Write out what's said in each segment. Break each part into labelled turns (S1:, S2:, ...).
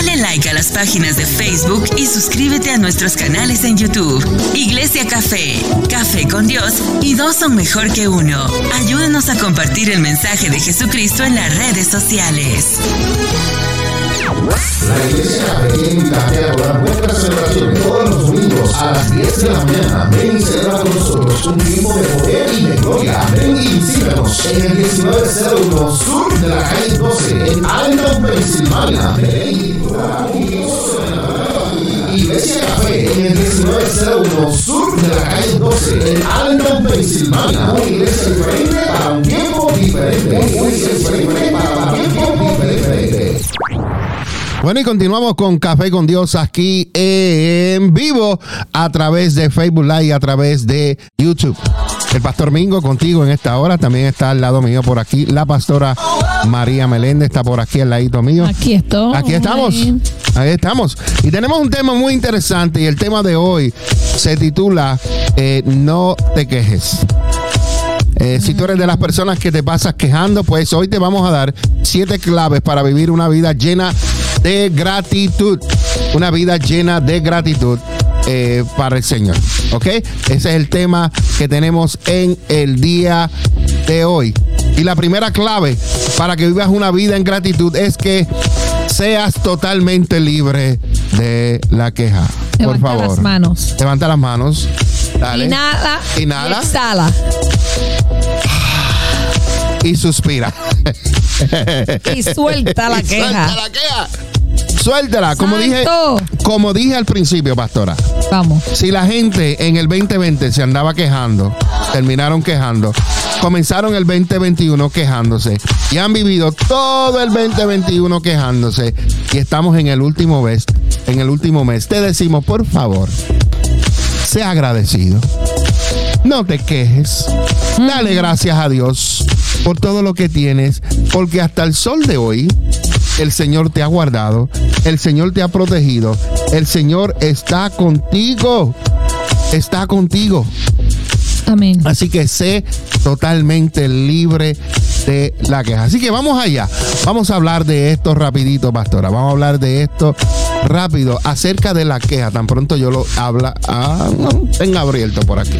S1: Dale like a las páginas de Facebook y suscríbete a nuestros canales en YouTube. Iglesia Café, Café con Dios y dos son mejor que uno. Ayúdanos a compartir el mensaje de Jesucristo en las redes sociales.
S2: La iglesia a todas nuestras celebraciones todos los domingos a las 10 de la mañana. Ven y celebra con nosotros un tiempo de poder y de gloria. Ven y visítanos en el 1901 sur de la calle 12 en Allentown, Pensilvania. Ven y. Iglesia Café en el 1901 sur de la calle 12 en Allentown, Pensilvania. Una iglesia diferente para un tiempo diferente. Una iglesia diferente para un tiempo diferente.
S3: Bueno, y continuamos con Café con Dios aquí en vivo a través de Facebook Live y a través de YouTube. El pastor Mingo contigo en esta hora. También está al lado mío por aquí. La pastora María Meléndez está por aquí al ladito mío.
S4: Aquí estoy.
S3: Aquí estamos. Ahí estamos. Y tenemos un tema muy interesante. Y el tema de hoy se titula eh, No te quejes. Eh, si tú eres de las personas que te pasas quejando, pues hoy te vamos a dar siete claves para vivir una vida llena de gratitud. Una vida llena de gratitud eh, para el Señor. ¿Ok? Ese es el tema que tenemos en el día de hoy. Y la primera clave para que vivas una vida en gratitud es que seas totalmente libre de la queja. Por
S4: Levanta
S3: favor.
S4: las manos.
S3: Levanta las manos. Dale.
S4: Inhala.
S3: Inhala.
S4: Y exhala.
S3: y suspira.
S4: Y suelta la
S3: Y
S4: queja.
S3: Suelta la queja. Suéltala, como dije, como dije al principio, pastora.
S4: Vamos.
S3: Si la gente en el 2020 se andaba quejando, terminaron quejando, comenzaron el 2021 quejándose y han vivido todo el 2021 quejándose y estamos en el último mes, en el último mes, te decimos, por favor, sea agradecido. No te quejes. Dale gracias a Dios por todo lo que tienes, porque hasta el sol de hoy el Señor te ha guardado, el Señor te ha protegido, el Señor está contigo, está contigo.
S4: Amén.
S3: Así que sé totalmente libre de la queja. Así que vamos allá. Vamos a hablar de esto rapidito, pastora. Vamos a hablar de esto rápido acerca de la queja. Tan pronto yo lo habla. Ah, no, tenga abierto por aquí.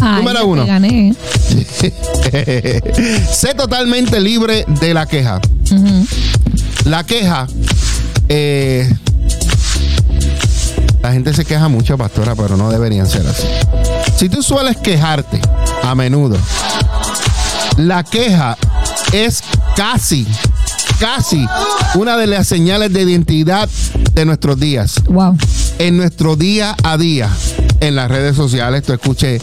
S4: Ay,
S3: Número uno.
S4: gané.
S3: sé totalmente libre de la queja. La queja. eh, la gente se queja mucho, pastora, pero no deberían ser así. Si tú sueles quejarte a menudo, la queja es casi, casi una de las señales de identidad de nuestros días.
S4: Wow.
S3: En nuestro día a día, en las redes sociales, tú escuches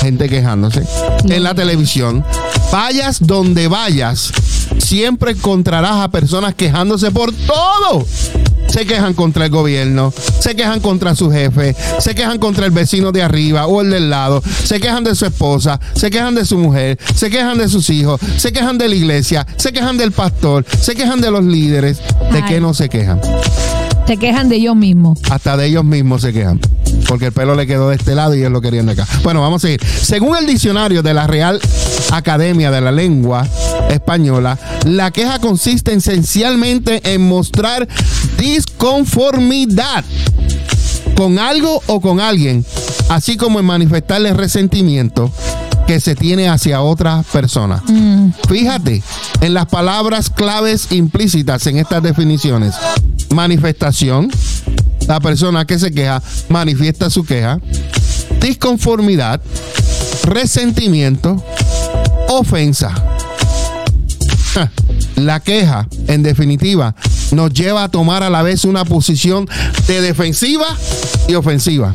S3: gente quejándose, en la televisión, vayas donde vayas, siempre encontrarás a personas quejándose por todo. Se quejan contra el gobierno, se quejan contra su jefe, se quejan contra el vecino de arriba o el del lado, se quejan de su esposa, se quejan de su mujer, se quejan de sus hijos, se quejan de la iglesia, se quejan del pastor, se quejan de los líderes. ¿De
S4: Ay.
S3: qué no se quejan?
S4: Se quejan de ellos mismos.
S3: hasta de ellos mismos se quejan. Porque el pelo le quedó de este lado y ellos lo querían de acá. Bueno, vamos a seguir. Según el diccionario de la Real Academia de la Lengua Española, la queja consiste esencialmente en mostrar disconformidad con algo o con alguien, así como en manifestarle resentimiento que se tiene hacia otra persona. Fíjate en las palabras claves implícitas en estas definiciones. Manifestación, la persona que se queja manifiesta su queja. Disconformidad, resentimiento, ofensa. Ja, La queja, en definitiva, nos lleva a tomar a la vez una posición de defensiva y ofensiva.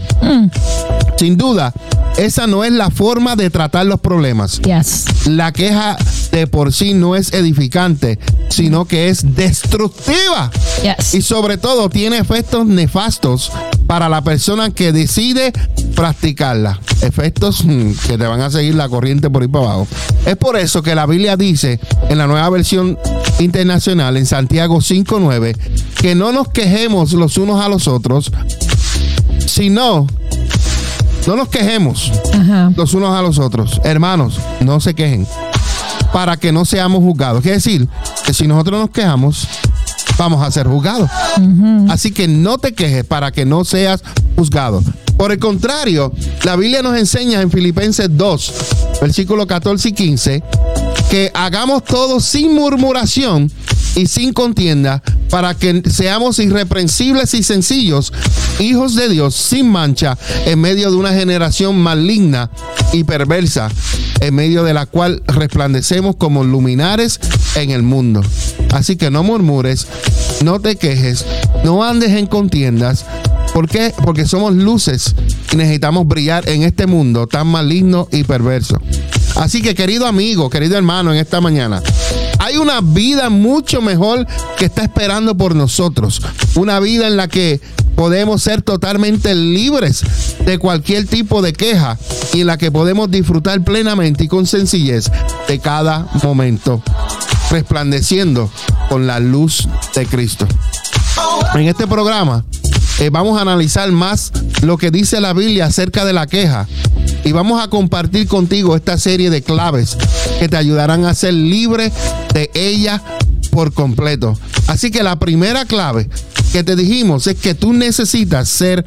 S3: Sin duda, esa no es la forma de tratar los problemas.
S4: Yes.
S3: La queja de por sí no es edificante, sino que es destructiva.
S4: Yes.
S3: Y sobre todo tiene efectos nefastos para la persona que decide practicarla. Efectos mm, que te van a seguir la corriente por ahí para abajo. Es por eso que la Biblia dice en la nueva versión internacional, en Santiago 5.9, que no nos quejemos los unos a los otros, sino no nos quejemos
S4: Ajá.
S3: los unos a los otros. Hermanos, no se quejen para que no seamos juzgados. Quiere decir que si nosotros nos quejamos, vamos a ser juzgados. Así que no te quejes para que no seas juzgado. Por el contrario, la Biblia nos enseña en Filipenses 2, versículos 14 y 15, que hagamos todo sin murmuración y sin contienda, para que seamos irreprensibles y sencillos, hijos de Dios sin mancha, en medio de una generación maligna y perversa, en medio de la cual resplandecemos como luminares en el mundo. Así que no murmures, no te quejes, no andes en contiendas. ¿Por qué? Porque somos luces y necesitamos brillar en este mundo tan maligno y perverso. Así que querido amigo, querido hermano, en esta mañana, hay una vida mucho mejor que está esperando por nosotros. Una vida en la que podemos ser totalmente libres de cualquier tipo de queja y en la que podemos disfrutar plenamente y con sencillez de cada momento, resplandeciendo con la luz de Cristo. En este programa eh, vamos a analizar más lo que dice la Biblia acerca de la queja y vamos a compartir contigo esta serie de claves que te ayudarán a ser libre de ella por completo. Así que la primera clave que te dijimos es que tú necesitas ser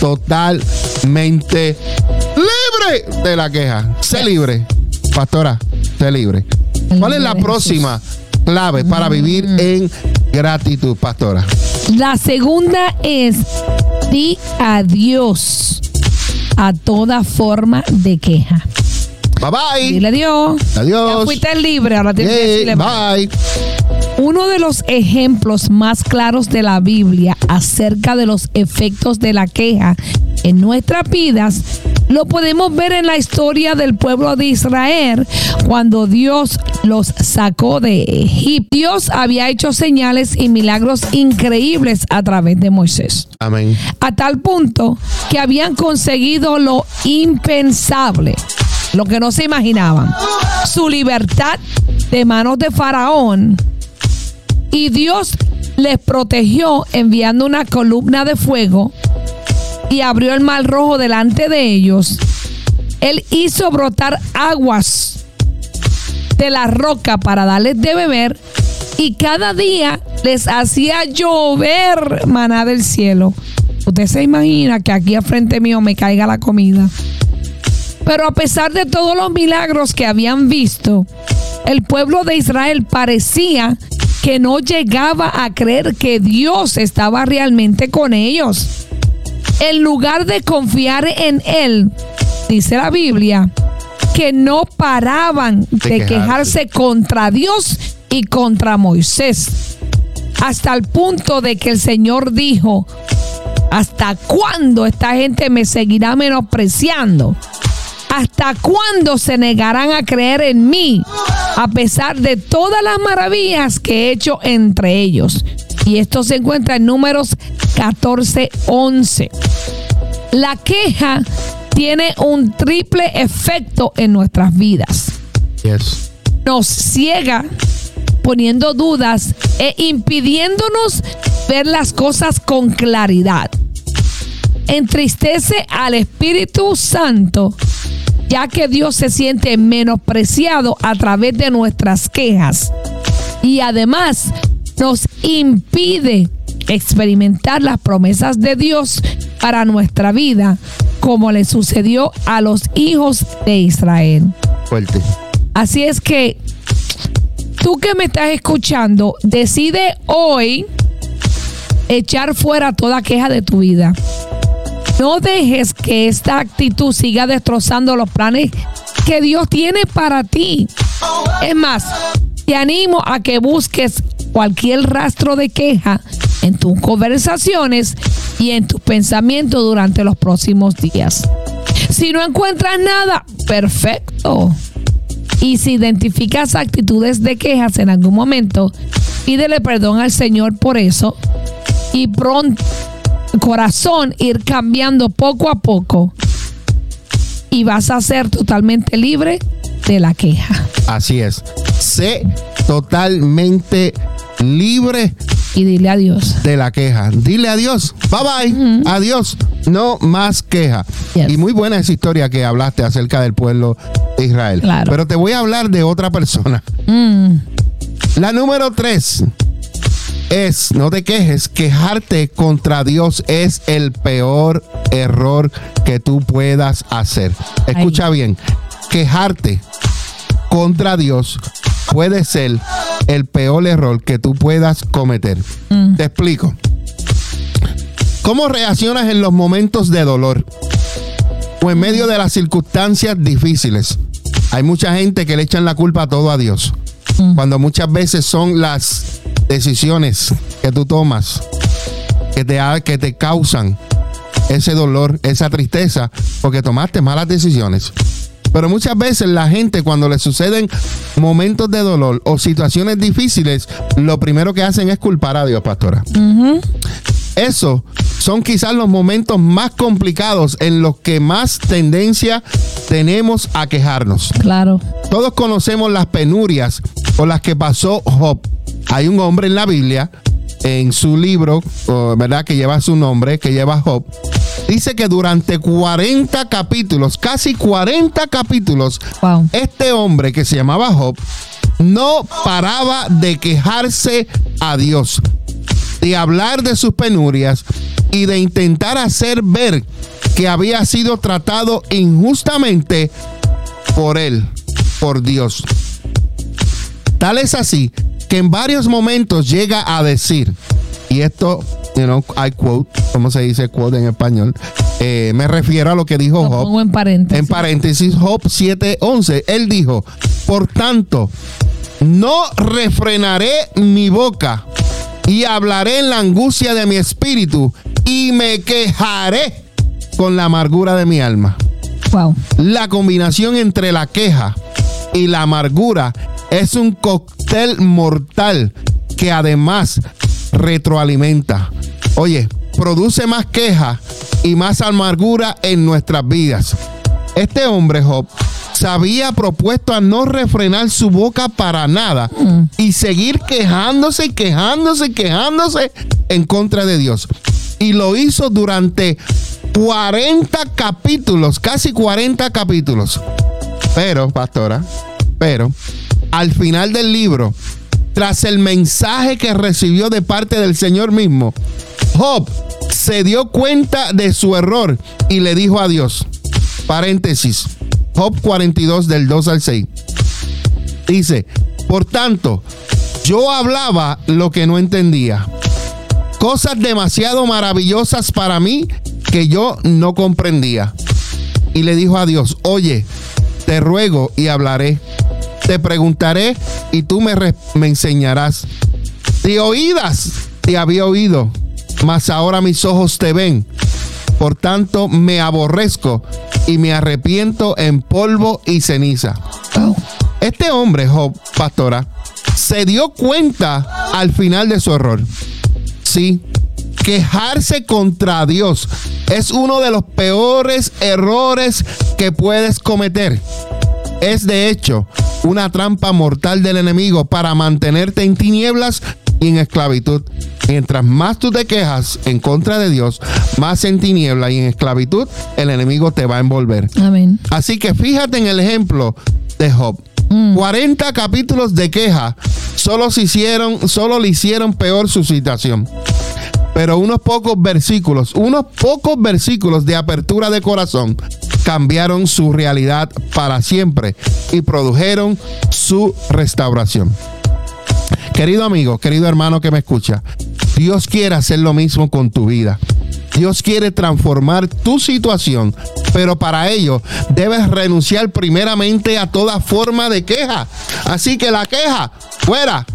S3: totalmente libre de la queja. Sé libre. Pastora, sé libre. ¿Cuál es la próxima clave para vivir en gratitud, pastora?
S4: La segunda es di adiós a toda forma de queja.
S3: Bye bye.
S4: Dile adiós.
S3: Adiós.
S4: Ya fuiste libre, ahora tienes que decirle bye.
S3: bye.
S4: Uno de los ejemplos más claros de la Biblia acerca de los efectos de la queja en nuestras vidas lo podemos ver en la historia del pueblo de Israel cuando Dios los sacó de Egipto. Dios había hecho señales y milagros increíbles a través de Moisés
S3: Amén.
S4: a tal punto que habían conseguido lo impensable, lo que no se imaginaban, su libertad de manos de Faraón. Y Dios les protegió enviando una columna de fuego y abrió el mar rojo delante de ellos. Él hizo brotar aguas de la roca para darles de beber y cada día les hacía llover maná del cielo. Usted se imagina que aquí al frente mío me caiga la comida. Pero a pesar de todos los milagros que habían visto, el pueblo de Israel parecía que no llegaba a creer que Dios estaba realmente con ellos. En lugar de confiar en Él, dice la Biblia, que no paraban de,
S3: quejarse.
S4: quejarse contra Dios y contra Moisés. Hasta el punto de que el Señor dijo, ¿hasta cuándo esta gente me seguirá menospreciando? ¿Hasta cuándo se negarán a creer en mí a pesar de todas las maravillas que he hecho entre ellos? Y esto se encuentra en números 14, 11. La queja tiene un triple efecto en nuestras vidas.
S3: Yes.
S4: Nos ciega poniendo dudas e impidiéndonos ver las cosas con claridad. Entristece al Espíritu Santo, ya que Dios se siente menospreciado a través de nuestras quejas. Y además nos impide experimentar las promesas de Dios para nuestra vida, como le sucedió a los hijos de Israel.
S3: Fuerte.
S4: Así es que tú que me estás escuchando, decide hoy echar fuera toda queja de tu vida. No dejes que esta actitud siga destrozando los planes que Dios tiene para ti. Es más, te animo a que busques cualquier rastro de queja en tus conversaciones y en tus pensamientos durante los próximos días. Si no encuentras nada, perfecto. Y si identificas actitudes de quejas en algún momento, pídele perdón al Señor por eso y pronto corazón ir cambiando poco a poco y vas a ser totalmente libre de la queja.
S3: Así es. Sé totalmente libre
S4: Y dile adiós.
S3: de la queja. Dile adiós. Bye bye. Adiós. No más queja.
S4: Yes.
S3: Y muy buena esa historia que hablaste acerca del pueblo de Israel.
S4: Claro.
S3: Pero te voy a hablar de otra persona.
S4: Mm,
S3: La número tres es, no te quejes, quejarte contra Dios es el peor error que tú puedas hacer. Escucha bien, quejarte contra Dios puede ser el peor error que tú puedas cometer.
S4: Mm.
S3: Te explico. ¿Cómo reaccionas en los momentos de dolor o en medio de las circunstancias difíciles? Hay mucha gente que le echan la culpa a todo a Dios,
S4: Mm.
S3: cuando muchas veces son las decisiones que tú tomas que te, que te causan ese dolor, esa tristeza, porque tomaste malas decisiones. Pero muchas veces la gente cuando le suceden momentos de dolor o situaciones difíciles, lo primero que hacen es culpar a Dios, pastora. Eso son quizás los momentos más complicados en los que más tendencia tenemos a quejarnos.
S4: Claro.
S3: Todos conocemos las penurias por las que pasó Job. Hay un hombre en la Biblia, en su libro, ¿verdad? Que lleva su nombre, que lleva Job. Dice que durante 40 capítulos, casi 40 capítulos,
S4: Wow.
S3: este hombre que se llamaba Job no paraba de quejarse a Dios, de hablar de sus penurias y de intentar hacer ver que había sido tratado injustamente por él, por Dios. Tal es así que en varios momentos llega a decir, y esto, you know, I quote, ¿cómo se dice quote en español? Eh, me refiero a lo que dijo
S4: Lo
S3: Job.
S4: pongo en paréntesis.
S3: En paréntesis, Job 7:11, él dijo, por tanto, no refrenaré mi boca y hablaré en la angustia de mi espíritu y me quejaré con la amargura de mi alma.
S4: Wow.
S3: La combinación entre la queja y la amargura es un cóctel mortal que además retroalimenta. Oye, produce más queja y más amargura en nuestras vidas. Este hombre, Job, se había propuesto a no refrenar su boca para nada y seguir quejándose, quejándose, quejándose en contra de Dios. Y lo hizo durante 40 capítulos, casi 40 capítulos. Pero, pastora, pero al final del libro, tras el mensaje que recibió de parte del Señor mismo, Job se dio cuenta de su error y le dijo a Dios, paréntesis, Job 42 del 2 al 6, dice, por tanto, yo hablaba lo que no entendía, cosas demasiado maravillosas para mí que yo no comprendía. Y le dijo a Dios, oye, te ruego y hablaré. Te preguntaré y tú me, enseñarás. De oídas te había oído, mas ahora mis ojos te ven. Por tanto, me aborrezco y me arrepiento en polvo y ceniza. Este hombre, Job, pastora, se dio cuenta al final de su error. Sí, quejarse contra Dios es uno de los peores errores que puedes cometer. Es de hecho una trampa mortal del enemigo para mantenerte en tinieblas y en esclavitud. Mientras más tú te quejas en contra de Dios, más en tiniebla y en esclavitud, el enemigo te va a envolver.
S4: Amén.
S3: Así que fíjate en el ejemplo de Job. 40 capítulos de queja solo, se hicieron, solo le hicieron peor su situación. Pero unos pocos versículos, unos pocos versículos de apertura de corazón cambiaron su realidad para siempre y produjeron su restauración. Querido amigo, querido hermano que me escucha, Dios quiere hacer lo mismo con tu vida. Dios quiere transformar tu situación, pero para ello debes renunciar primeramente a toda forma de queja. Así que la queja, fuera.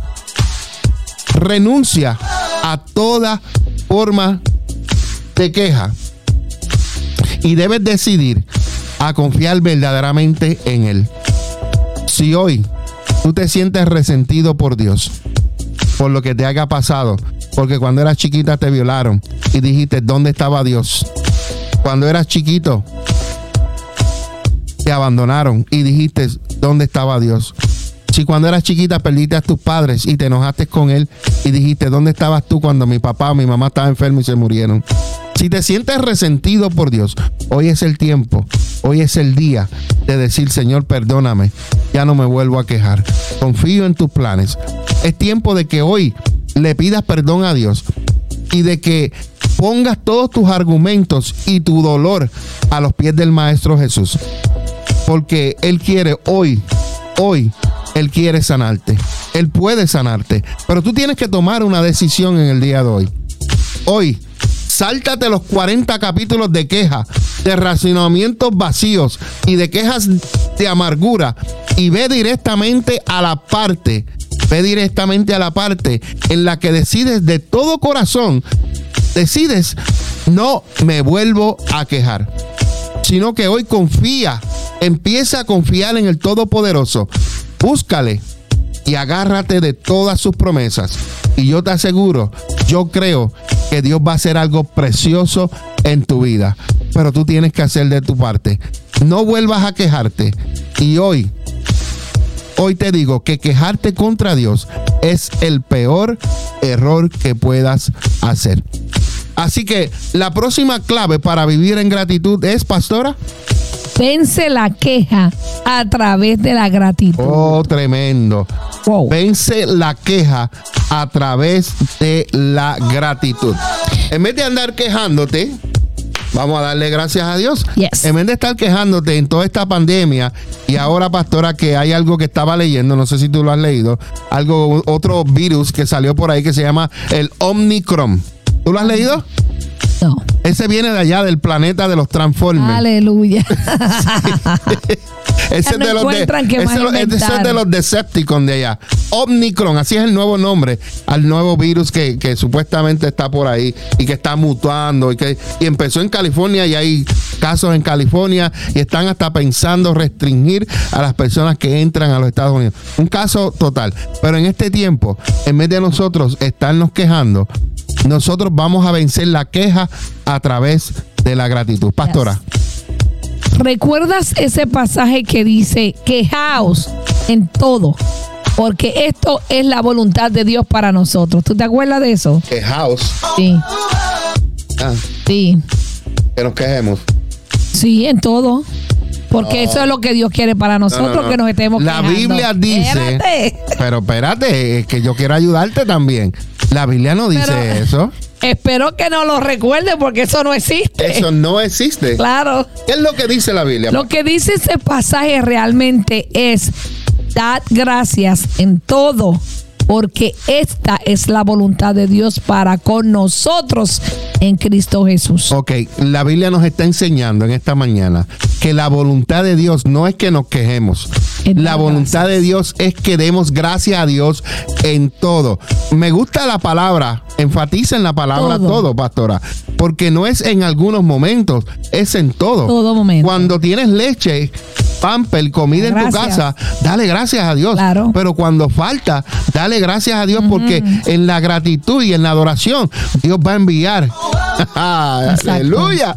S3: Renuncia a toda forma de queja. Y debes decidir a confiar verdaderamente en Él. Si hoy tú te sientes resentido por Dios, por lo que te haya pasado, porque cuando eras chiquita te violaron y dijiste, ¿dónde estaba Dios? Cuando eras chiquito, te abandonaron y dijiste, ¿dónde estaba Dios? Si cuando eras chiquita perdiste a tus padres y te enojaste con él y dijiste, ¿dónde estabas tú cuando mi papá o mi mamá estaba enfermo y se murieron? Si te sientes resentido por Dios, hoy es el tiempo, hoy es el día de decir, Señor, perdóname, ya no me vuelvo a quejar. Confío en tus planes. Es tiempo de que hoy le pidas perdón a Dios y de que pongas todos tus argumentos y tu dolor a los pies del Maestro Jesús. Porque Él quiere hoy, hoy, Él quiere sanarte. Él puede sanarte. Pero tú tienes que tomar una decisión en el día de hoy. Hoy, sáltate los 40 capítulos de queja, de racionamientos vacíos y de quejas de amargura y ve directamente a la parte, ve directamente a la parte en la que decides de todo corazón, decides, no me vuelvo a quejar, sino que hoy confía, empieza a confiar en el Todopoderoso, búscale y agárrate de todas sus promesas. Y yo te aseguro, yo creo que Dios va a hacer algo precioso en tu vida. Pero tú tienes que hacer de tu parte. No vuelvas a quejarte. Y hoy, hoy te digo que quejarte contra Dios es el peor error que puedas hacer. Así que la próxima clave para vivir en gratitud es, pastora.
S4: Vence la queja a través de la gratitud.
S3: Oh, tremendo. Vence la queja a través de la gratitud. En vez de andar quejándote, Vamos a darle gracias a Dios. En vez de estar quejándote en toda esta pandemia y ahora, pastora, que hay algo que estaba leyendo, no sé si tú lo has leído, algo, otro virus que salió por ahí que se llama el Omnicron. ¿Tú lo has leído?
S4: No.
S3: Ese viene de allá, del planeta de los Transformers.
S4: Aleluya.
S3: ese, es de los de, ese, es de los Decepticons de allá. Omnicron, así es el nuevo nombre al nuevo virus que, supuestamente está por ahí y que está mutando y que y empezó en California y hay casos en California y están hasta pensando restringir a las personas que entran a los Estados Unidos. Un caso total. Pero en este tiempo, en vez de nosotros estarnos quejando, nosotros vamos a vencer la queja a través de la gratitud. Pastora.
S4: ¿Recuerdas ese pasaje que dice, quejaos en todo? Porque esto es la voluntad de Dios para nosotros. ¿Tú te acuerdas de eso?
S3: Quejaos.
S4: Sí.
S3: Ah.
S4: Sí.
S3: Que nos quejemos.
S4: Sí, en todo. Porque eso es lo que Dios quiere para nosotros, que nos estemos
S3: La Biblia dice. Pero espérate, es que yo quiero ayudarte también. La Biblia no dice eso.
S4: Espero que no lo recuerde porque eso no existe.
S3: Eso no existe.
S4: Claro.
S3: ¿Qué es lo que dice la Biblia?
S4: Lo que dice ese pasaje realmente es, dad gracias en todo porque esta es la voluntad de Dios para con nosotros en Cristo Jesús.
S3: Ok, la Biblia nos está enseñando en esta mañana que la voluntad de Dios no es que nos quejemos. La voluntad de Dios es que demos gracias a Dios en todo. Me gusta la palabra, enfatiza en la palabra todo, pastora, porque no es en algunos momentos, es en todo.
S4: Todo momento.
S3: Cuando tienes leche, pamper, comida en tu casa, dale gracias a Dios.
S4: Claro.
S3: Pero cuando falta, dale gracias a Dios porque en la gratitud y en la adoración Dios va a enviar. Aleluya.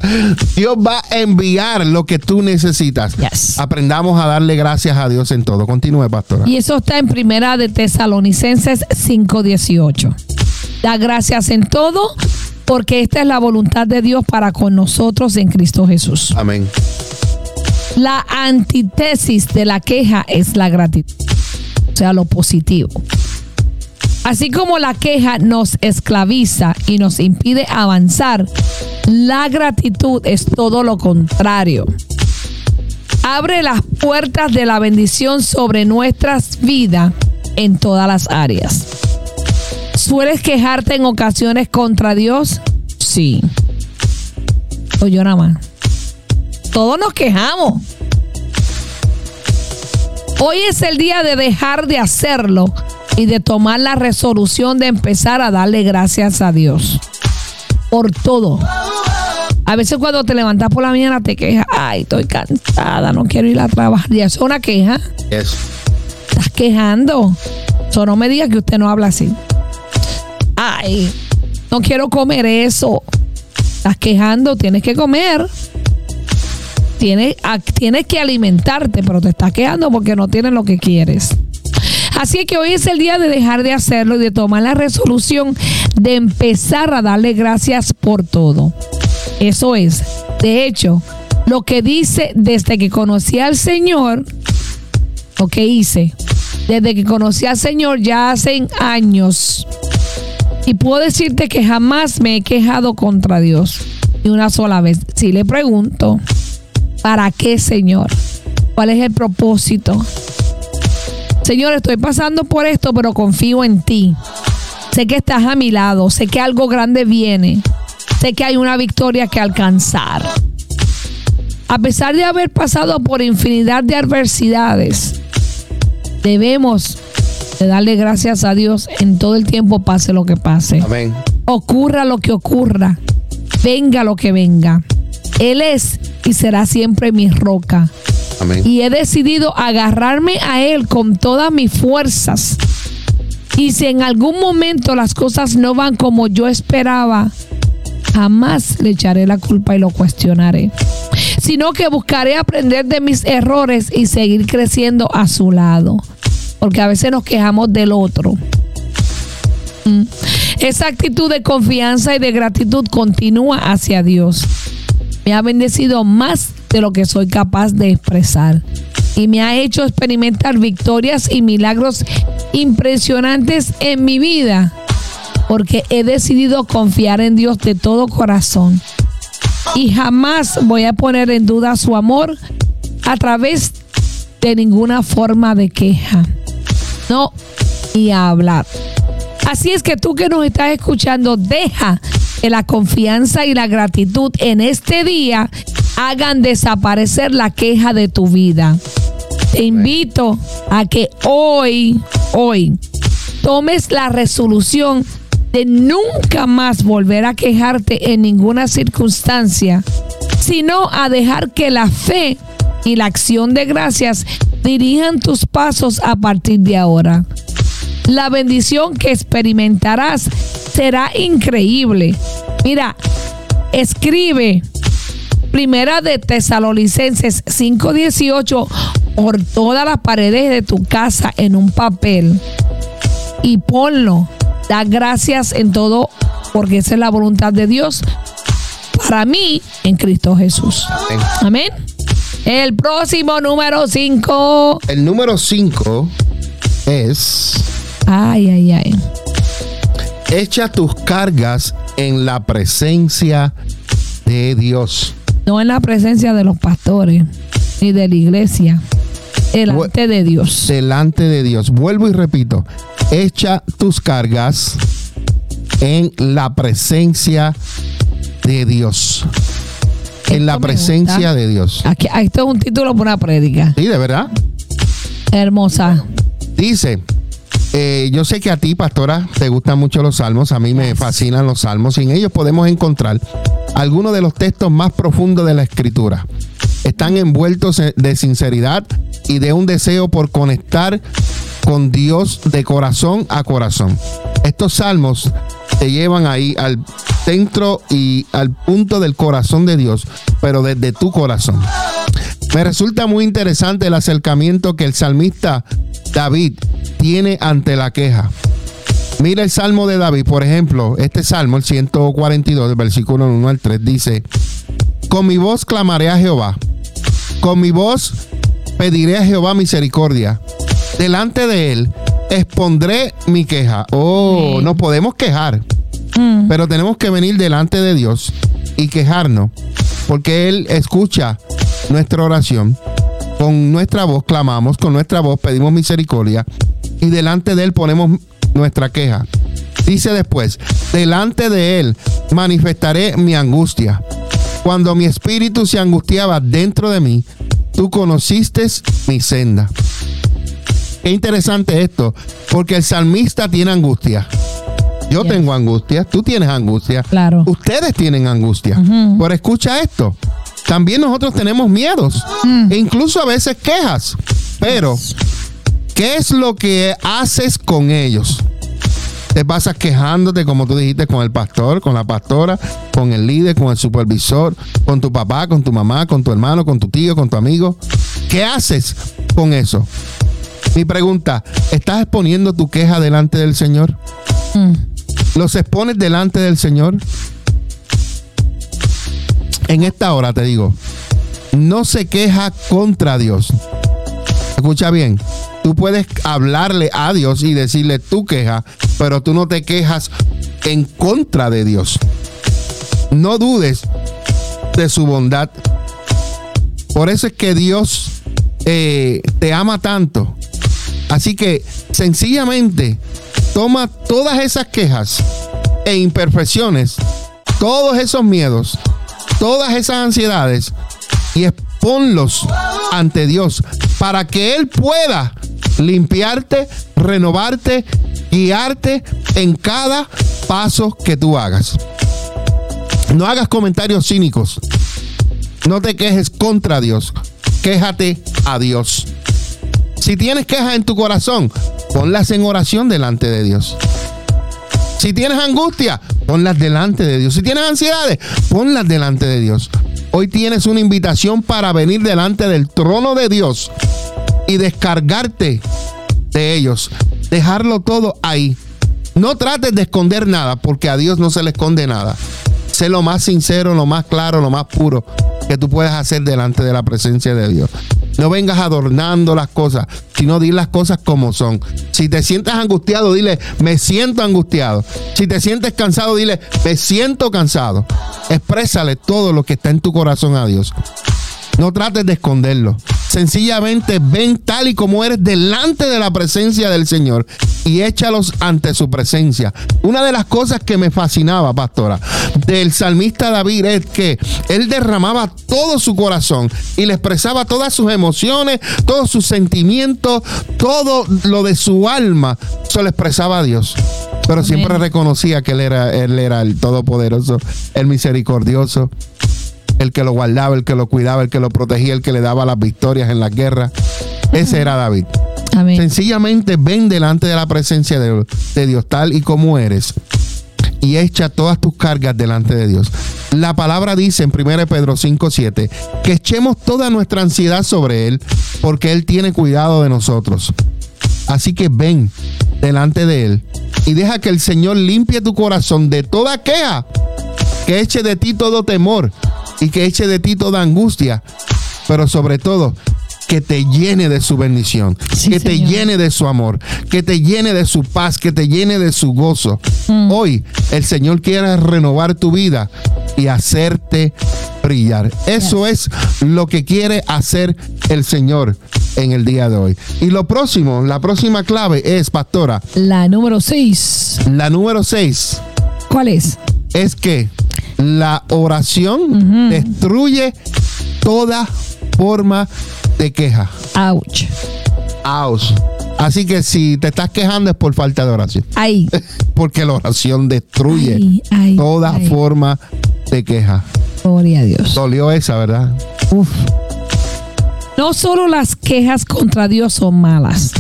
S3: Dios va a enviar lo que tú necesitas. Aprendamos a darle gracias a Dios en todo. Continúe, pastora.
S4: Y eso está en Primera de Tesalonicenses 5:18. Da gracias en todo porque esta es la voluntad de Dios para con nosotros en Cristo Jesús.
S3: Amén.
S4: La antítesis de la queja es la gratitud, o sea, lo positivo. Así como la queja nos esclaviza y nos impide avanzar, la gratitud es todo lo contrario. Abre las puertas de la bendición sobre nuestras vidas en todas las áreas. ¿Sueles quejarte en ocasiones contra Dios? Sí. O yo nada más. Todos nos quejamos. Hoy es el día de dejar de hacerlo y de tomar la resolución de empezar a darle gracias a Dios por todo. A veces cuando te levantas por la mañana te quejas, ay, estoy cansada, no quiero ir a trabajar. Y eso es una queja.
S3: Eso.
S4: Estás quejando. Eso no me digas que usted no habla así. Ay, no quiero comer eso. Estás quejando, tienes que comer. Tienes, tienes que alimentarte, pero te estás quejando porque no tienes lo que quieres. Así que hoy es el día de dejar de hacerlo y de tomar la resolución de empezar a darle gracias por todo. Eso es. De hecho, lo que dice desde que conocí al Señor, lo que hice, desde que conocí al Señor ya hacen años. Y puedo decirte que jamás me he quejado contra Dios. Ni una sola vez. Si le pregunto, ¿para qué, Señor? ¿Cuál es el propósito? Señor, estoy pasando por esto, pero confío en ti. Sé que estás a mi lado. Sé que algo grande viene. Sé que hay una victoria que alcanzar. A pesar de haber pasado por infinidad de adversidades, debemos de darle gracias a Dios en todo el tiempo, pase lo que pase.
S3: Amén.
S4: Ocurra lo que ocurra, venga lo que venga. Él es y será siempre mi roca.
S3: Amén.
S4: Y he decidido agarrarme a Él con todas mis fuerzas. Y si en algún momento las cosas no van como yo esperaba, jamás le echaré la culpa y lo cuestionaré. Sino que buscaré aprender de mis errores y seguir creciendo a su lado. Porque a veces nos quejamos del otro. Mm. Esa actitud de confianza y de gratitud continúa hacia Dios. Me ha bendecido más de lo que soy capaz de expresar. Y me ha hecho experimentar victorias y milagros impresionantes en mi vida. Porque he decidido confiar en Dios de todo corazón. Y jamás voy a poner en duda su amor a través de ninguna forma de queja. No, y a hablar. Así es que tú que nos estás escuchando, deja que la confianza y la gratitud en este día hagan desaparecer la queja de tu vida. Te invito a que hoy, hoy, tomes la resolución de nunca más volver a quejarte en ninguna circunstancia, sino a dejar que la fe y la acción de gracias dirijan tus pasos a partir de ahora. La bendición que experimentarás será increíble. Mira, escribe Primera de Tesalonicenses 5:18 por todas las paredes de tu casa en un papel y ponlo. Da gracias en todo porque esa es la voluntad de Dios para mí en Cristo Jesús. Amén. El próximo número 5.
S3: El número 5 es
S4: Ay, ay, ay.
S3: echa tus cargas en la presencia de Dios.
S4: No en la presencia de los pastores ni de la iglesia. Delante de Dios.
S3: Delante de Dios. Vuelvo y repito. Echa tus cargas en la presencia de Dios. En la presencia de Dios.
S4: Aquí, esto es un título para una prédica.
S3: Sí, de verdad.
S4: Hermosa.
S3: Dice, eh, yo sé que a ti, pastora, te gustan mucho los salmos, a mí me fascinan los salmos, y en ellos podemos encontrar algunos de los textos más profundos de la escritura. Están envueltos de sinceridad y de un deseo por conectar con Dios de corazón a corazón. Estos salmos te llevan ahí al centro y al punto del corazón de Dios, pero desde tu corazón. Me resulta muy interesante el acercamiento que el salmista David tiene ante la queja. Mira el salmo de David, por ejemplo, este salmo, el 142, del versículo 1 al 3, dice, con mi voz clamaré a Jehová, con mi voz pediré a Jehová misericordia, delante de él expondré mi queja. Oh,
S4: Sí.
S3: no podemos quejar,
S4: Mm.
S3: pero tenemos que venir delante de Dios y quejarnos, porque Él escucha nuestra oración. Con nuestra voz clamamos, con nuestra voz pedimos misericordia y delante de Él ponemos nuestra queja. Dice después, delante de Él manifestaré mi angustia. Cuando mi espíritu se angustiaba dentro de mí, tú conociste mi senda. Qué interesante esto, porque el salmista tiene angustia. Yo
S4: Yes.
S3: tengo angustia, tú tienes angustia,
S4: Claro.
S3: ustedes tienen angustia.
S4: Ujú.
S3: Pero escucha esto, también nosotros tenemos miedos
S4: Mm.
S3: e incluso a veces quejas. Pero, ¿qué es lo que haces con ellos? Te pasas quejándote, como tú dijiste, con el pastor, con la pastora, con el líder, con el supervisor, con tu papá, con tu mamá, con tu hermano, con tu tío, con tu amigo. ¿Qué haces con eso? Mi pregunta, ¿estás exponiendo tu queja delante del Señor?
S4: Mm.
S3: ¿Los expones delante del Señor? En esta hora te digo, no se queja contra Dios. Escucha bien, tú puedes hablarle a Dios y decirle tu queja, pero tú no te quejas en contra de Dios. No dudes de su bondad. Por eso es que Dios eh, te ama tanto. Así que sencillamente toma todas esas quejas e imperfecciones, todos esos miedos, todas esas ansiedades y exponlos ante Dios para que Él pueda limpiarte, renovarte, guiarte en cada paso que tú hagas. No hagas comentarios cínicos. No te quejes contra Dios. Quéjate a Dios. Si tienes quejas en tu corazón, ponlas en oración delante de Dios. Si tienes angustia, ponlas delante de Dios. Si tienes ansiedades, ponlas delante de Dios. Hoy tienes una invitación para venir delante del trono de Dios y descargarte de ellos. Dejarlo todo ahí. No trates de esconder nada, porque a Dios no se le esconde nada. Sé lo más sincero, lo más claro, lo más puro que tú puedes hacer delante de la presencia de Dios. No vengas adornando las cosas, sino di las cosas como son. Si te sientes angustiado, dile, me siento angustiado. Si te sientes cansado, dile, me siento cansado. Exprésale todo lo que está en tu corazón a Dios. No trates de esconderlo. Sencillamente ven tal y como eres delante de la presencia del Señor y échalos ante su presencia. Una de las cosas que me fascinaba, pastora, del salmista David es que él derramaba todo su corazón y le expresaba todas sus emociones, todos sus sentimientos, todo lo de su alma, se lo expresaba a Dios. Pero siempre reconocía que él era, él era el todopoderoso, el misericordioso, el que lo guardaba, el que lo cuidaba, el que lo protegía, el que le daba las victorias en la guerra. Ese era David. Sencillamente ven delante de la presencia de, de Dios tal y como eres y echa todas tus cargas delante de Dios. La palabra dice en 1 Pedro 5:7 que echemos toda nuestra ansiedad sobre Él porque Él tiene cuidado de nosotros. Así que ven delante de Él y deja que el Señor limpie tu corazón de toda queja, que eche de ti todo temor y que eche de ti toda angustia, pero sobre todo que te llene de su bendición, que te llene de su amor, que te llene de su paz, que te llene de su gozo. Mm. Hoy el Señor quiere renovar tu vida y hacerte brillar. Eso es lo que quiere hacer el Señor en el día de hoy. Y lo próximo, la próxima clave es, pastora.
S4: La número 6.
S3: La número 6.
S4: ¿Cuál es?
S3: Es que la oración destruye toda forma de queja.
S4: Ouch.
S3: Ouch. Así que si te estás quejando es por falta de oración.
S4: Ay.
S3: Porque la oración destruye toda forma de queja.
S4: Gloria a Dios.
S3: Dolió esa, ¿verdad?
S4: Uf. No solo las quejas contra Dios son malas.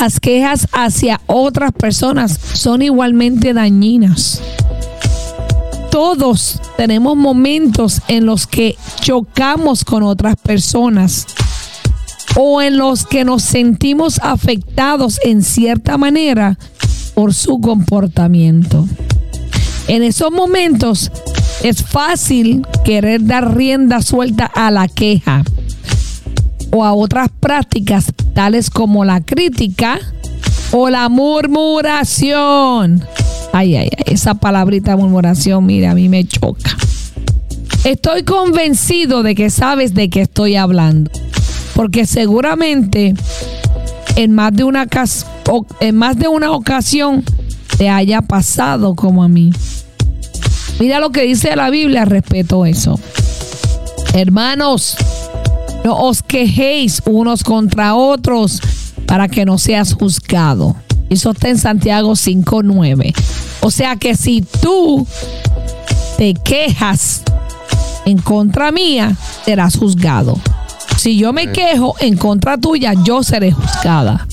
S4: Las quejas hacia otras personas son igualmente dañinas todos tenemos momentos en los que chocamos con otras personas o en los que nos sentimos afectados en cierta manera por su comportamiento. En esos momentos es fácil querer dar rienda suelta a la queja o a otras prácticas tales como la crítica o la murmuración. Ay, ay, ay, esa palabrita murmuración, mira, a mí me choca. Estoy convencido de que sabes de qué estoy hablando, porque seguramente en más de una, en más de una ocasión te haya pasado como a mí. Mira lo que dice la Biblia respecto a eso. Hermanos, no os quejéis unos contra otros para que no seas juzgado. Eso está en Santiago 5.9. O sea que si tú te quejas en contra mía, serás juzgado. Si yo me quejo en contra tuya, yo seré juzgada.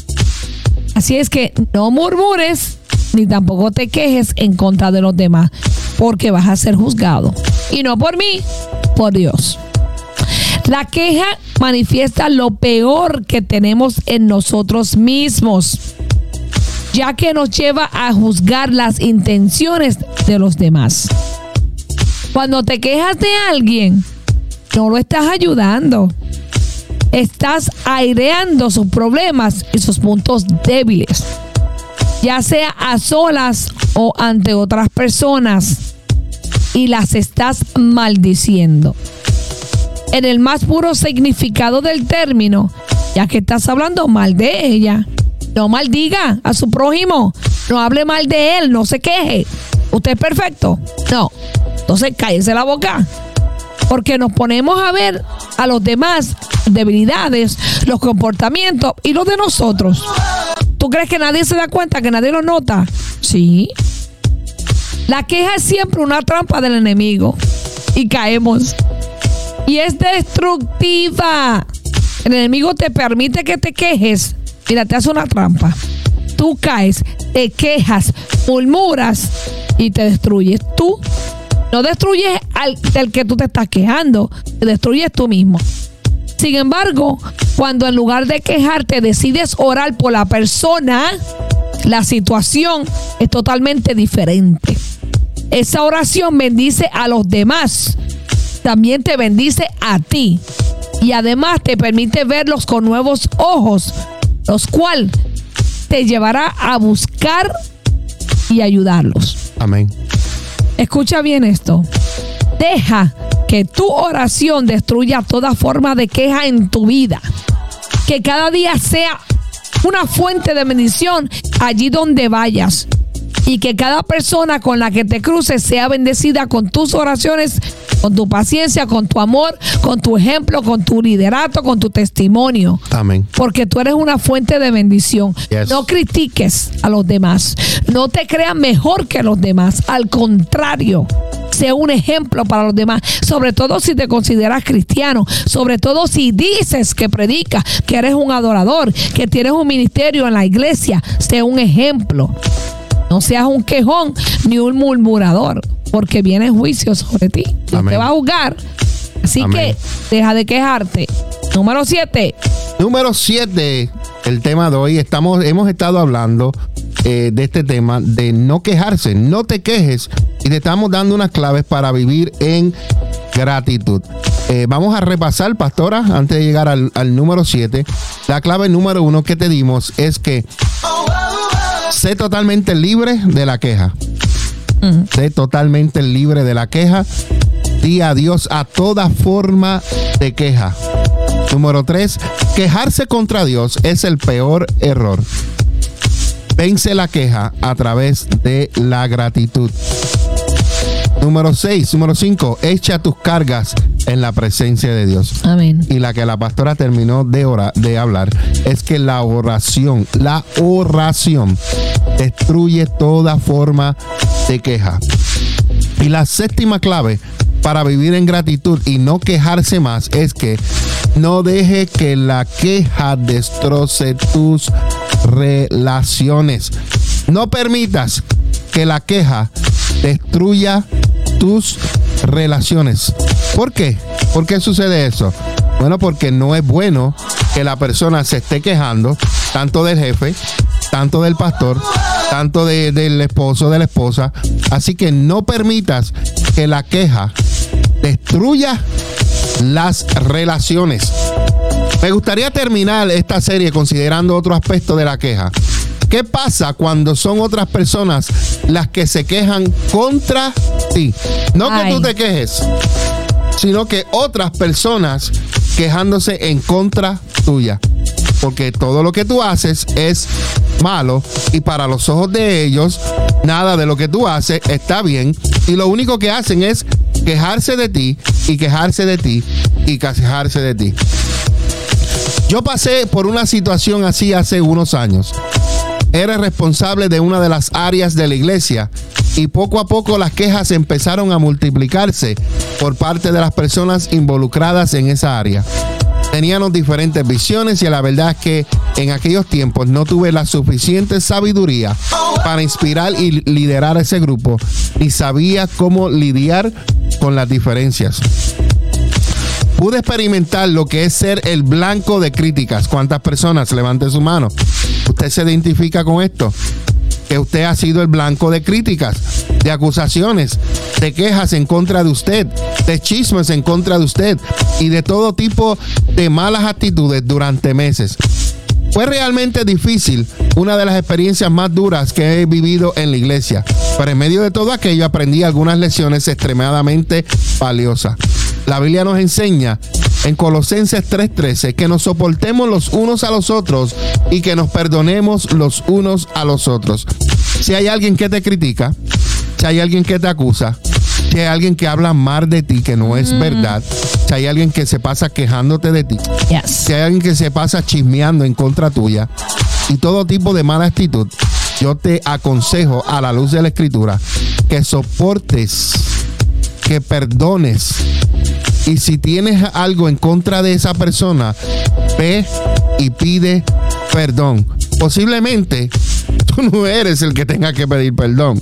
S4: Así es que no murmures ni tampoco te quejes en contra de los demás, porque vas a ser juzgado. Y no por mí, por Dios. La queja manifiesta lo peor que tenemos en nosotros mismos ya que nos lleva a juzgar las intenciones de los demás. Cuando te quejas de alguien, no lo estás ayudando. Estás aireando sus problemas y sus puntos débiles, ya sea a solas o ante otras personas, y las estás maldiciendo. En el más puro significado del término, ya que estás hablando mal de ella. No maldiga a su prójimo, no hable mal de él, no se queje. ¿Usted es perfecto? No. Entonces cállese la boca porque nos ponemos a ver a los demás debilidades, los comportamientos y los de nosotros. ¿Tú crees que nadie se da cuenta, que nadie lo nota? Sí. La queja es siempre una trampa del enemigo y caemos. Y es destructiva. El enemigo te permite que te quejes. Mira, te hace una trampa. Tú caes, te quejas, murmuras y te destruyes. Tú no destruyes al del que tú te estás quejando, te destruyes tú mismo. Sin embargo, cuando en lugar de quejarte decides orar por la persona, la situación es totalmente diferente. Esa oración bendice a los demás, también te bendice a ti y además te permite verlos con nuevos ojos, los cuales te llevará a buscar y ayudarlos.
S3: Amén.
S4: Escucha bien esto. Deja que tu oración destruya toda forma de queja en tu vida. Que cada día sea una fuente de bendición allí donde vayas. Y que cada persona con la que te cruces sea bendecida con tus oraciones, con tu paciencia, con tu amor, con tu ejemplo, con tu liderato, con tu testimonio.
S3: Amén.
S4: Porque tú eres una fuente de bendición.
S3: Yes.
S4: No critiques a los demás. No te creas mejor que los demás. Al contrario, sea un ejemplo para los demás. Sobre todo si te consideras cristiano. Sobre todo si dices que predicas, que eres un adorador, que tienes un ministerio en la iglesia. Sea un ejemplo. No seas un quejón ni un murmurador. Porque viene juicio sobre ti.
S3: Amén.
S4: te va a juzgar. Así
S3: Amén.
S4: que deja de quejarte. Número 7.
S3: Número 7, el tema de hoy. Estamos, hemos estado hablando eh, de este tema de no quejarse, no te quejes. Y te estamos dando unas claves para vivir en gratitud. Eh, vamos a repasar, pastora, antes de llegar al, al número 7. La clave número uno que te dimos es que sé totalmente libre de la queja. Sé totalmente libre de la queja. Di adiós a toda forma de queja. Número 3. Quejarse contra Dios es el peor error. Vence la queja a través de la gratitud. Número 6. Número 5. Echa tus cargas en la presencia de Dios.
S4: Amén.
S3: Y la que la pastora terminó de, ora- de hablar es que la oración, la oración destruye toda forma de queja. Y la séptima clave para vivir en gratitud y no quejarse más es que no deje que la queja destroce tus relaciones. No permitas que la queja destruya tus relaciones. ¿Por qué? ¿Por qué sucede eso? Bueno, porque no es bueno que la persona se esté quejando tanto del jefe, tanto del pastor, tanto de- del esposo, de la esposa. Así que no permitas que la queja destruya las relaciones. Me gustaría terminar esta serie considerando otro aspecto de la queja. ¿Qué pasa cuando son otras personas las que se quejan contra ti? No que
S4: Ay.
S3: tú te quejes, sino que otras personas quejándose en contra tuya. Porque todo lo que tú haces es malo y para los ojos de ellos nada de lo que tú haces está bien y lo único que hacen es quejarse de ti y quejarse de ti y quejarse de ti. Yo pasé por una situación así hace unos años. Era responsable de una de las áreas de la iglesia y poco a poco las quejas empezaron a multiplicarse por parte de las personas involucradas en esa área. Teníamos diferentes visiones y la verdad es que en aquellos tiempos no tuve la suficiente sabiduría para inspirar y liderar ese grupo y sabía cómo lidiar con las diferencias pude experimentar lo que es ser el blanco de críticas. ¿Cuántas personas? Levante su mano. ¿Usted se identifica con esto? que usted ha sido el blanco de críticas, de acusaciones, de quejas en contra de usted, de chismes en contra de usted y de todo tipo de malas actitudes durante meses. Fue realmente difícil, una de las experiencias más duras que he vivido en la iglesia, pero en medio de todo aquello aprendí algunas lecciones extremadamente valiosas. La Biblia nos enseña en Colosenses 3:13 que nos soportemos los unos a los otros y que nos perdonemos los unos a los otros. Si hay alguien que te critica, si hay alguien que te acusa, si hay alguien que habla mal de ti que no es verdad, si hay alguien que se pasa quejándote de ti,
S4: Yes.
S3: si hay alguien que se pasa chismeando en contra tuya y todo tipo de mala actitud, yo te aconsejo a la luz de la escritura que soportes, que perdones. Y si tienes algo en contra de esa persona, ve y pide perdón. Posiblemente tú no eres el que tenga que pedir perdón.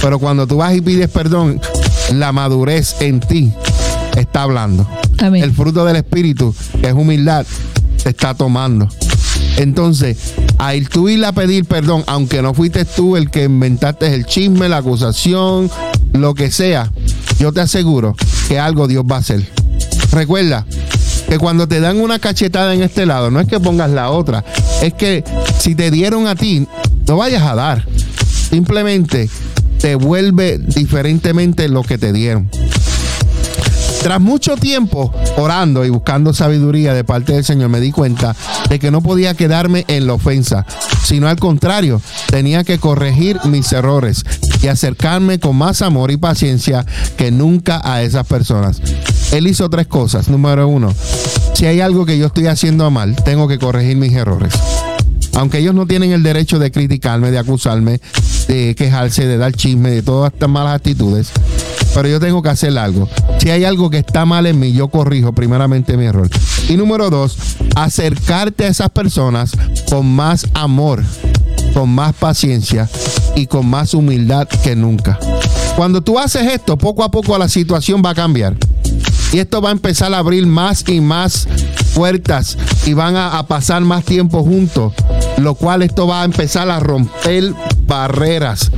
S3: Pero cuando tú vas y pides perdón, la madurez en ti está hablando.
S4: Amén.
S3: El fruto del Espíritu, que es humildad, te está tomando. Entonces, al tú ir a pedir perdón, aunque no fuiste tú el que inventaste el chisme, la acusación, lo que sea, yo te aseguro que algo Dios va a hacer. Recuerda que cuando te dan una cachetada en este lado, no es que pongas la otra, es que si te dieron a ti, no vayas a dar. Simplemente te vuelve diferentemente lo que te dieron. Tras mucho tiempo orando y buscando sabiduría de parte del Señor, me di cuenta de que no podía quedarme en la ofensa, sino al contrario, tenía que corregir mis errores y acercarme con más amor y paciencia que nunca a esas personas. Él hizo tres cosas. Número uno, si hay algo que yo estoy haciendo mal, tengo que corregir mis errores. Aunque ellos no tienen el derecho de criticarme, de acusarme, de quejarse, de dar chisme, de todas estas malas actitudes, pero yo tengo que hacer algo. Si hay algo que está mal en mí, yo corrijo primeramente mi error. Y número dos, acercarte a esas personas con más amor, con más paciencia y con más humildad que nunca. Cuando tú haces esto, poco a poco la situación va a cambiar. Y esto va a empezar a abrir más y más puertas y van a, pasar más tiempo juntos, lo cual esto va a empezar a romper barreras.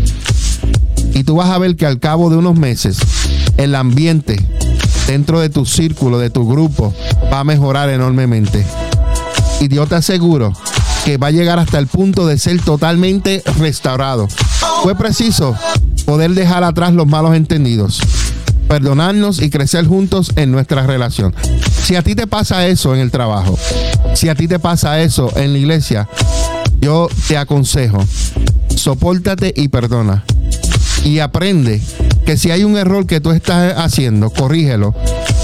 S3: Y tú vas a ver que al cabo de unos meses el ambiente dentro de tu círculo, de tu grupo, va a mejorar enormemente. Y yo te aseguro que va a llegar hasta el punto de ser totalmente restaurado. Fue preciso poder dejar atrás los malos entendidos, perdonarnos y crecer juntos en nuestra relación. Si a ti te pasa eso en el trabajo, si a ti te pasa eso en la iglesia, yo te aconsejo, sopórtate y perdona. Y aprende que si hay un error que tú estás haciendo, corrígelo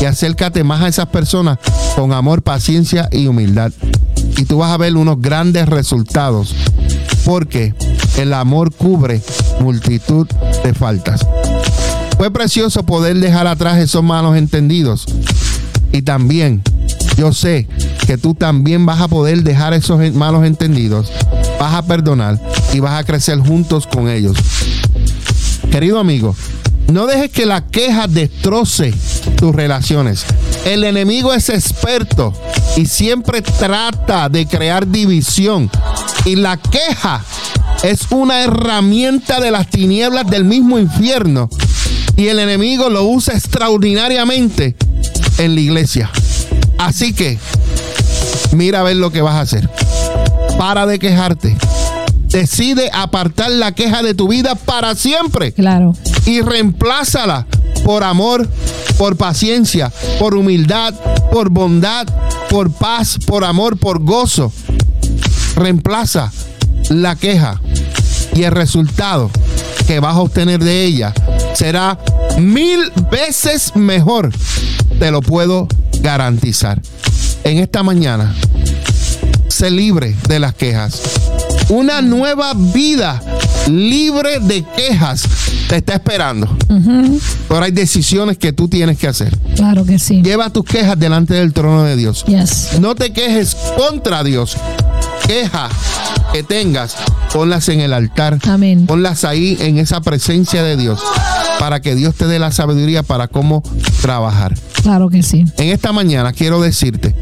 S3: y acércate más a esas personas con amor, paciencia y humildad. Y tú vas a ver unos grandes resultados porque el amor cubre multitud de faltas. Fue precioso poder dejar atrás esos malos entendidos. Y también yo sé que tú también vas a poder dejar esos malos entendidos, vas a perdonar y vas a crecer juntos con ellos. Querido amigo, no dejes que la queja destroce tus relaciones. El enemigo es experto y siempre trata de crear división. Y la queja es una herramienta de las tinieblas del mismo infierno. Y el enemigo lo usa extraordinariamente en la iglesia. Así que, mira a ver lo que vas a hacer. Para de quejarte. Decide apartar la queja de tu vida para siempre
S4: Claro.
S3: y reemplázala por amor, por paciencia, por humildad, por bondad, por paz, por amor, por gozo. Reemplaza la queja y el resultado que vas a obtener de ella será mil veces mejor. Te lo puedo garantizar. En esta mañana, sé libre de las quejas. Una nueva vida libre de quejas te está esperando. Pero hay decisiones que tú tienes que hacer.
S4: Claro que sí.
S3: Lleva tus quejas delante del trono de Dios.
S4: Yes.
S3: No te quejes contra Dios. Queja que tengas, ponlas en el altar.
S4: Amén.
S3: Ponlas ahí en esa presencia de Dios para que Dios te dé la sabiduría para cómo trabajar.
S4: Claro que sí.
S3: En esta mañana quiero decirte,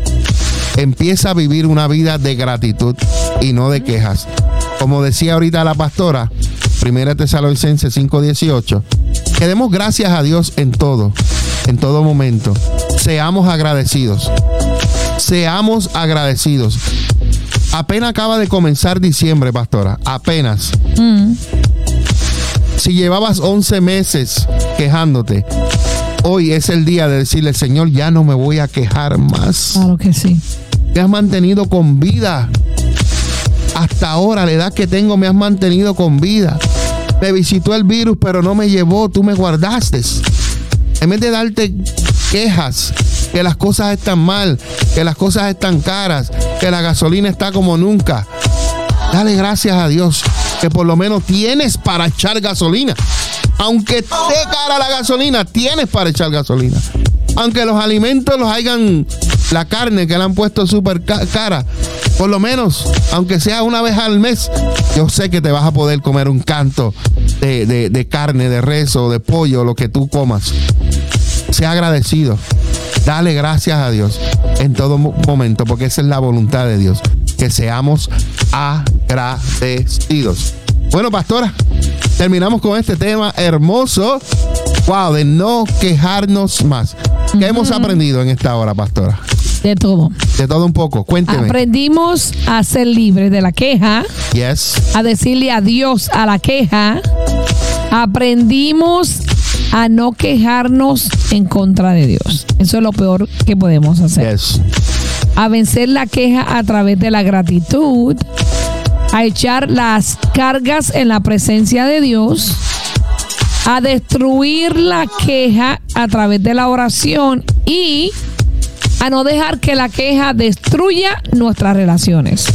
S3: empieza a vivir una vida de gratitud y no de quejas. como decía ahorita la pastora, 1 Tesalonicenses 5:18, que demos gracias a Dios en todo, en todo momento. Seamos agradecidos. Seamos agradecidos. Apenas acaba de comenzar diciembre, pastora. Apenas.
S4: Mm.
S3: Si llevabas 11 meses quejándote, hoy es el día de decirle, Señor, ya no me voy a quejar más.
S4: Claro que sí.
S3: Me has mantenido con vida. Hasta ahora, la edad que tengo, me has mantenido con vida. Me visitó el virus, pero no me llevó, tú me guardaste. En vez de darte quejas, que las cosas están mal, que las cosas están caras, que la gasolina está como nunca. Dale gracias a Dios que por lo menos tienes para echar gasolina. Aunque esté cara la gasolina, tienes para echar gasolina. Aunque los alimentos los hayan, la carne que le han puesto súper cara, por lo menos, aunque sea una vez al mes, yo sé que te vas a poder comer un canto de, de- de carne, de res o de pollo, lo que tú comas. Sea agradecido. Dale gracias a Dios en todo mo- momento, porque esa es la voluntad de Dios. Que seamos agradecidos. Bueno, pastora, terminamos con este tema hermoso. Wow, de no quejarnos más. ¿Qué hemos aprendido en esta hora, pastora?
S4: De todo.
S3: De todo un poco. Cuénteme.
S4: Aprendimos a ser libres de la queja,
S3: yes.
S4: a decirle adiós a la queja. Aprendimos a no quejarnos en contra de Dios. Eso es lo peor que podemos hacer.
S3: Yes.
S4: A vencer la queja a través de la gratitud. A echar las cargas en la presencia de Dios. A destruir la queja a través de la oración y a no dejar que la queja destruya nuestras relaciones.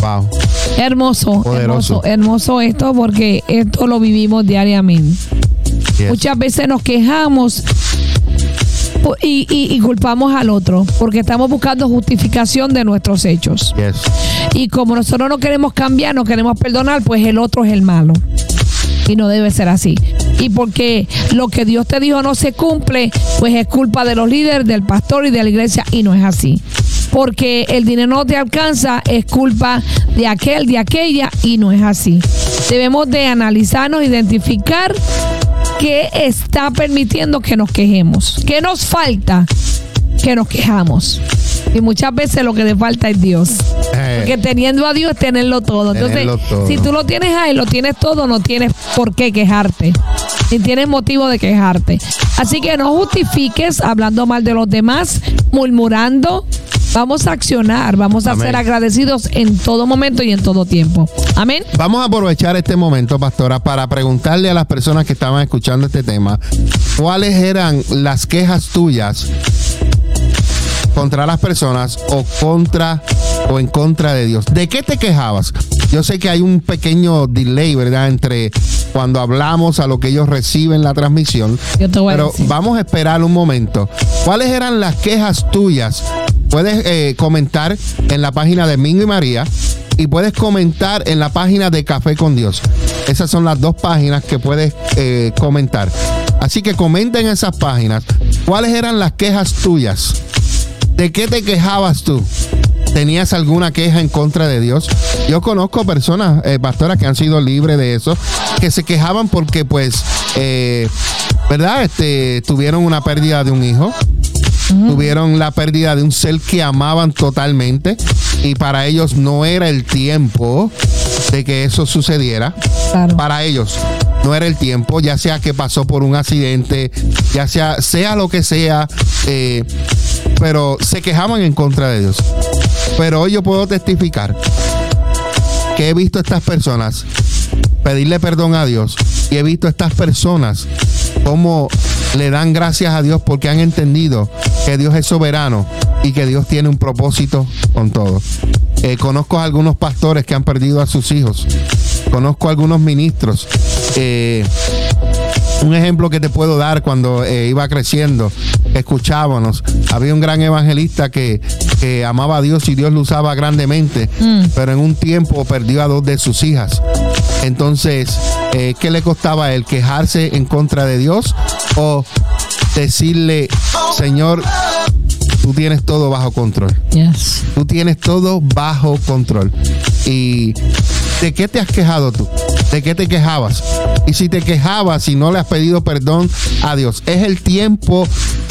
S3: Wow.
S4: Hermoso,
S3: Poderoso.
S4: hermoso, hermoso esto porque esto lo vivimos diariamente. Muchas veces nos quejamos y, y- y culpamos al otro porque estamos buscando justificación de nuestros hechos.
S3: Yes.
S4: Y como nosotros no queremos cambiar, no queremos perdonar, pues el otro es el malo. Y no debe ser así. Y porque lo que Dios te dijo no se cumple, pues es culpa de los líderes, del pastor y de la iglesia. Y no es así. Porque el dinero no te alcanza, es culpa de aquel, de aquella, y no es así. Debemos de analizarnos, identificar qué está permitiendo que nos quejemos. ¿Qué nos falta? Que nos quejamos. Y muchas veces lo que le falta es Dios.
S3: Eh,
S4: Porque teniendo a Dios es tenerlo todo. Entonces,
S3: Tenerlo todo.
S4: si tú lo tienes a Él, lo tienes todo, no tienes por qué quejarte. Ni tienes motivo de quejarte. Así que no justifiques hablando mal de los demás, murmurando. Vamos a accionar, vamos a
S3: Amén.
S4: ser agradecidos en todo momento y en todo tiempo. Amén.
S3: Vamos a aprovechar este momento, pastora, para preguntarle a las personas que estaban escuchando este tema, ¿cuáles eran las quejas tuyas contra las personas o contra o en contra de Dios? ¿De qué te quejabas? Yo sé que hay un pequeño delay, ¿verdad? Entre cuando hablamos a lo que ellos reciben la transmisión.
S4: Yo te voy a
S3: Pero
S4: decir.
S3: vamos a esperar un momento. ¿Cuáles eran las quejas tuyas? Puedes eh, comentar en la página de Mingo y María y puedes comentar en la página de Café con Dios. Esas son las dos páginas que puedes eh, comentar. Así que comenta en esas páginas cuáles eran las quejas tuyas. ¿De qué te quejabas tú? ¿Tenías alguna queja en contra de Dios? Yo conozco personas, eh, pastoras, que han sido libres de eso, que se quejaban porque, pues, eh, ¿verdad? Este, tuvieron una pérdida de un hijo, tuvieron la pérdida de un ser que amaban totalmente y para ellos no era el tiempo de que eso sucediera
S4: Claro.
S3: para ellos no era el tiempo, ya sea que pasó por un accidente, ya sea, sea lo que sea, eh, pero se quejaban en contra de Dios. Pero hoy yo puedo testificar que he visto a estas personas pedirle perdón a Dios y he visto a estas personas cómo le dan gracias a Dios porque han entendido que Dios es soberano y que Dios tiene un propósito con todo. Eh, conozco a algunos pastores que han perdido a sus hijos. Conozco a algunos ministros. Eh, un ejemplo que te puedo dar cuando eh, iba creciendo, escuchábamos, había un gran evangelista que, que amaba a Dios y Dios lo usaba grandemente, pero en un tiempo perdió a dos de sus hijas. Entonces, eh, ¿qué le costaba él? ¿Quejarse en contra de Dios o decirle, Señor, tú tienes todo bajo control.
S4: Yes.
S3: Tú tienes todo bajo control. ¿Y de qué te has quejado tú? ¿De qué te quejabas? Y si te quejabas y no le has pedido perdón a Dios, es el tiempo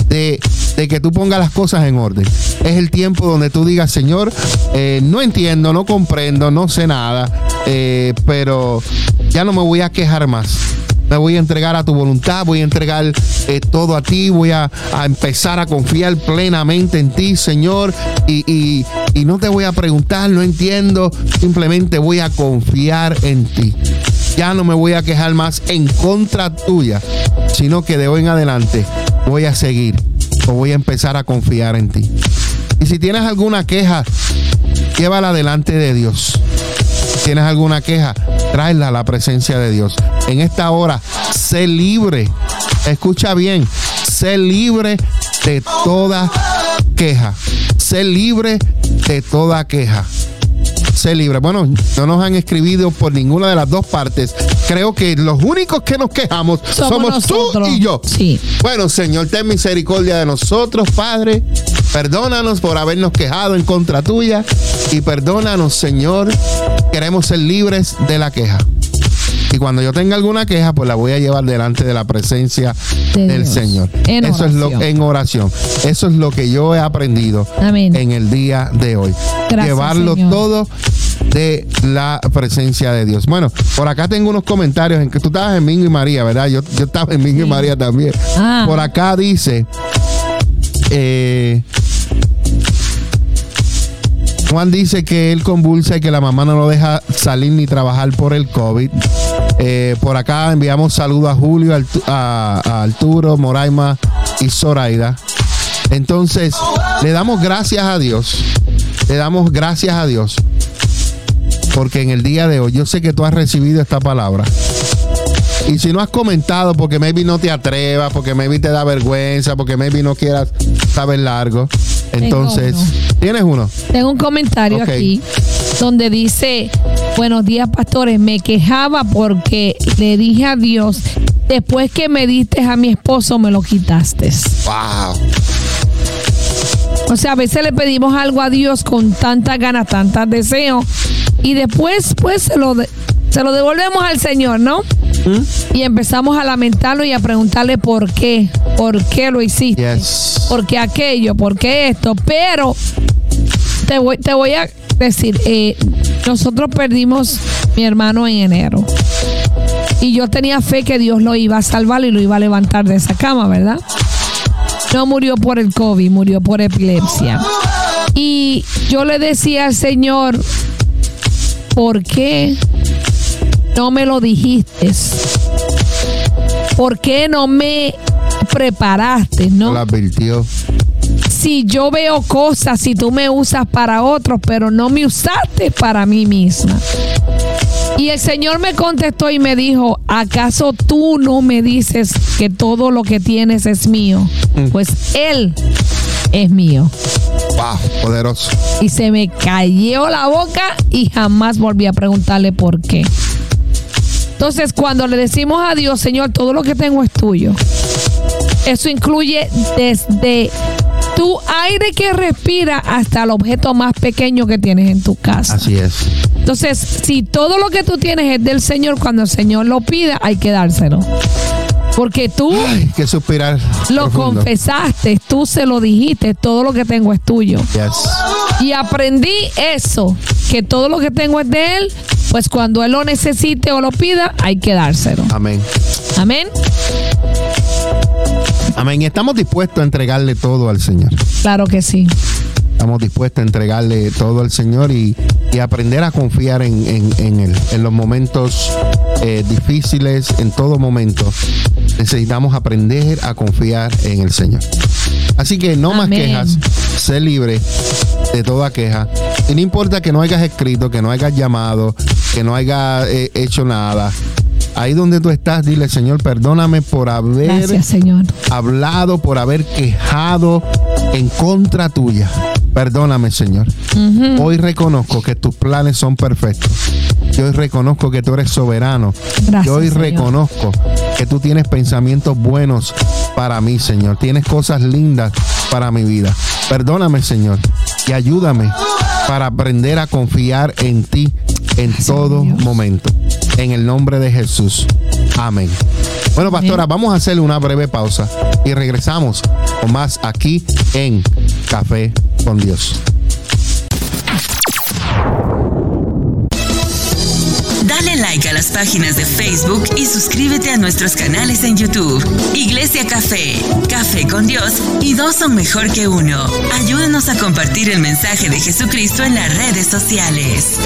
S3: de, de que tú pongas las cosas en orden. Es el tiempo donde tú digas, Señor, eh, no entiendo, no comprendo, no sé nada, eh, pero ya no me voy a quejar más. Me voy a entregar a tu voluntad, voy a entregar eh, todo a ti, voy a, empezar a confiar plenamente en ti, Señor, y, y- y no te voy a preguntar, no entiendo, simplemente voy a confiar en ti. Ya no me voy a quejar más en contra tuya, sino que de hoy en adelante voy a seguir o voy a empezar a confiar en ti. Y si tienes alguna queja, llévala delante de Dios. Tienes alguna queja, tráela a la presencia de Dios. En esta hora, sé libre. Escucha bien, sé libre de toda queja. Sé libre de toda queja. Sé libre. Bueno, no nos han escribido por ninguna de las dos partes. Creo que los únicos que nos quejamos somos,
S4: Somos
S3: tú y yo.
S4: Sí.
S3: Bueno, Señor, ten misericordia de nosotros, Padre. Perdónanos por habernos quejado en contra tuya. Y perdónanos, Señor. Queremos ser libres de la queja. Y cuando yo tenga alguna queja, pues la voy a llevar delante de la presencia
S4: De
S3: del
S4: Dios.
S3: Señor.
S4: En
S3: Eso es lo
S4: oración.
S3: en oración. Eso es lo que yo he aprendido
S4: Amén.
S3: en el día de hoy.
S4: Gracias,
S3: Llevarlo
S4: Señor.
S3: todo de la presencia de Dios. Bueno, por acá tengo unos comentarios en que tú estabas en Mingo y María, ¿verdad? Yo, yo estaba en Mingo y María también.
S4: Ah.
S3: Por acá dice, eh, Juan dice que él convulsa y que la mamá no lo deja salir ni trabajar por el COVID. Eh, por acá enviamos saludos a Julio, a, a Arturo, Moraima y Zoraida. Entonces, le damos gracias a Dios. Le damos gracias a Dios. Porque en el día de hoy, yo sé que tú has recibido esta palabra. Y si no has comentado, porque maybe no te atrevas, porque maybe te da vergüenza, porque maybe no quieras saber largo. Entonces,
S4: uno.
S3: ¿tienes uno?
S4: Tengo un comentario aquí donde dice, buenos días pastores, me quejaba porque le dije a Dios, después que me diste a mi esposo, me lo quitaste.
S3: Wow.
S4: O sea, a veces le pedimos algo a Dios con tantas ganas, tantos deseos, y después pues se lo, de- se lo devolvemos al Señor, ¿no? Y empezamos a lamentarlo y a preguntarle por qué, por qué lo hiciste.
S3: Yes.
S4: ¿Por qué aquello? ¿Por qué esto? Pero te voy, te voy a decir, eh, nosotros perdimos mi hermano en enero. Y yo tenía fe que Dios lo iba a salvar y lo iba a levantar de esa cama, ¿verdad? No murió por el COVID, murió por epilepsia. Y yo le decía al Señor, ¿por qué no me lo dijiste? ¿Por qué no me preparaste? ¿no?
S3: Lo advirtió.
S4: si yo veo cosas, si tú me usas para otros, pero no me usaste para mí misma. Y el Señor me contestó y me dijo, ¿acaso tú no me dices que todo lo que tienes es mío? Pues Él es mío.
S3: Wow, poderoso.
S4: Y se me cayó la boca y jamás volví a preguntarle por qué. Entonces, cuando le decimos a Dios, Señor, todo lo que tengo es tuyo. Eso incluye desde tu aire que respira hasta el objeto más pequeño que tienes en tu casa.
S3: Así es.
S4: Entonces, si todo lo que tú tienes es del Señor, cuando el Señor lo pida, hay que dárselo. Porque tú
S3: Hay que suspirar.
S4: lo
S3: profundo.
S4: confesaste, tú se lo dijiste, todo lo que tengo es tuyo.
S3: Yes.
S4: Y aprendí eso, que todo lo que tengo es de Él, pues cuando Él lo necesite o lo pida, hay que dárselo.
S3: Amén.
S4: Amén.
S3: Amén. Y estamos dispuestos a entregarle todo al Señor.
S4: Claro que sí.
S3: Estamos dispuestos a entregarle todo al Señor y, y aprender a confiar en, en- en Él. En los momentos eh, difíciles, en todo momento, necesitamos aprender a confiar en el Señor. Así que no más quejas, sé libre de toda queja. Y no importa que no hayas escrito, que no hayas llamado, que no hayas eh, hecho nada. Ahí donde tú estás, dile, Señor, perdóname por haber
S4: Gracias, Señor.
S3: hablado, por haber quejado en contra tuya. Perdóname, Señor. Hoy reconozco que tus planes son perfectos. Yo hoy reconozco que tú eres soberano.
S4: Gracias,
S3: Yo hoy
S4: Señor.
S3: reconozco que tú tienes pensamientos buenos para mí, Señor. Tienes cosas lindas para mi vida. Perdóname, Señor, y ayúdame para aprender a confiar en ti en todo momento. En el nombre de Jesús. Amén. Bueno, pastora, vamos a hacerle una breve pausa y regresamos con más aquí en Café con Dios.
S1: Dale like a las páginas de Facebook y suscríbete a nuestros canales en YouTube. Iglesia Café, Café con Dios y dos son mejor que uno. Ayúdanos a compartir el mensaje de Jesucristo en las redes sociales.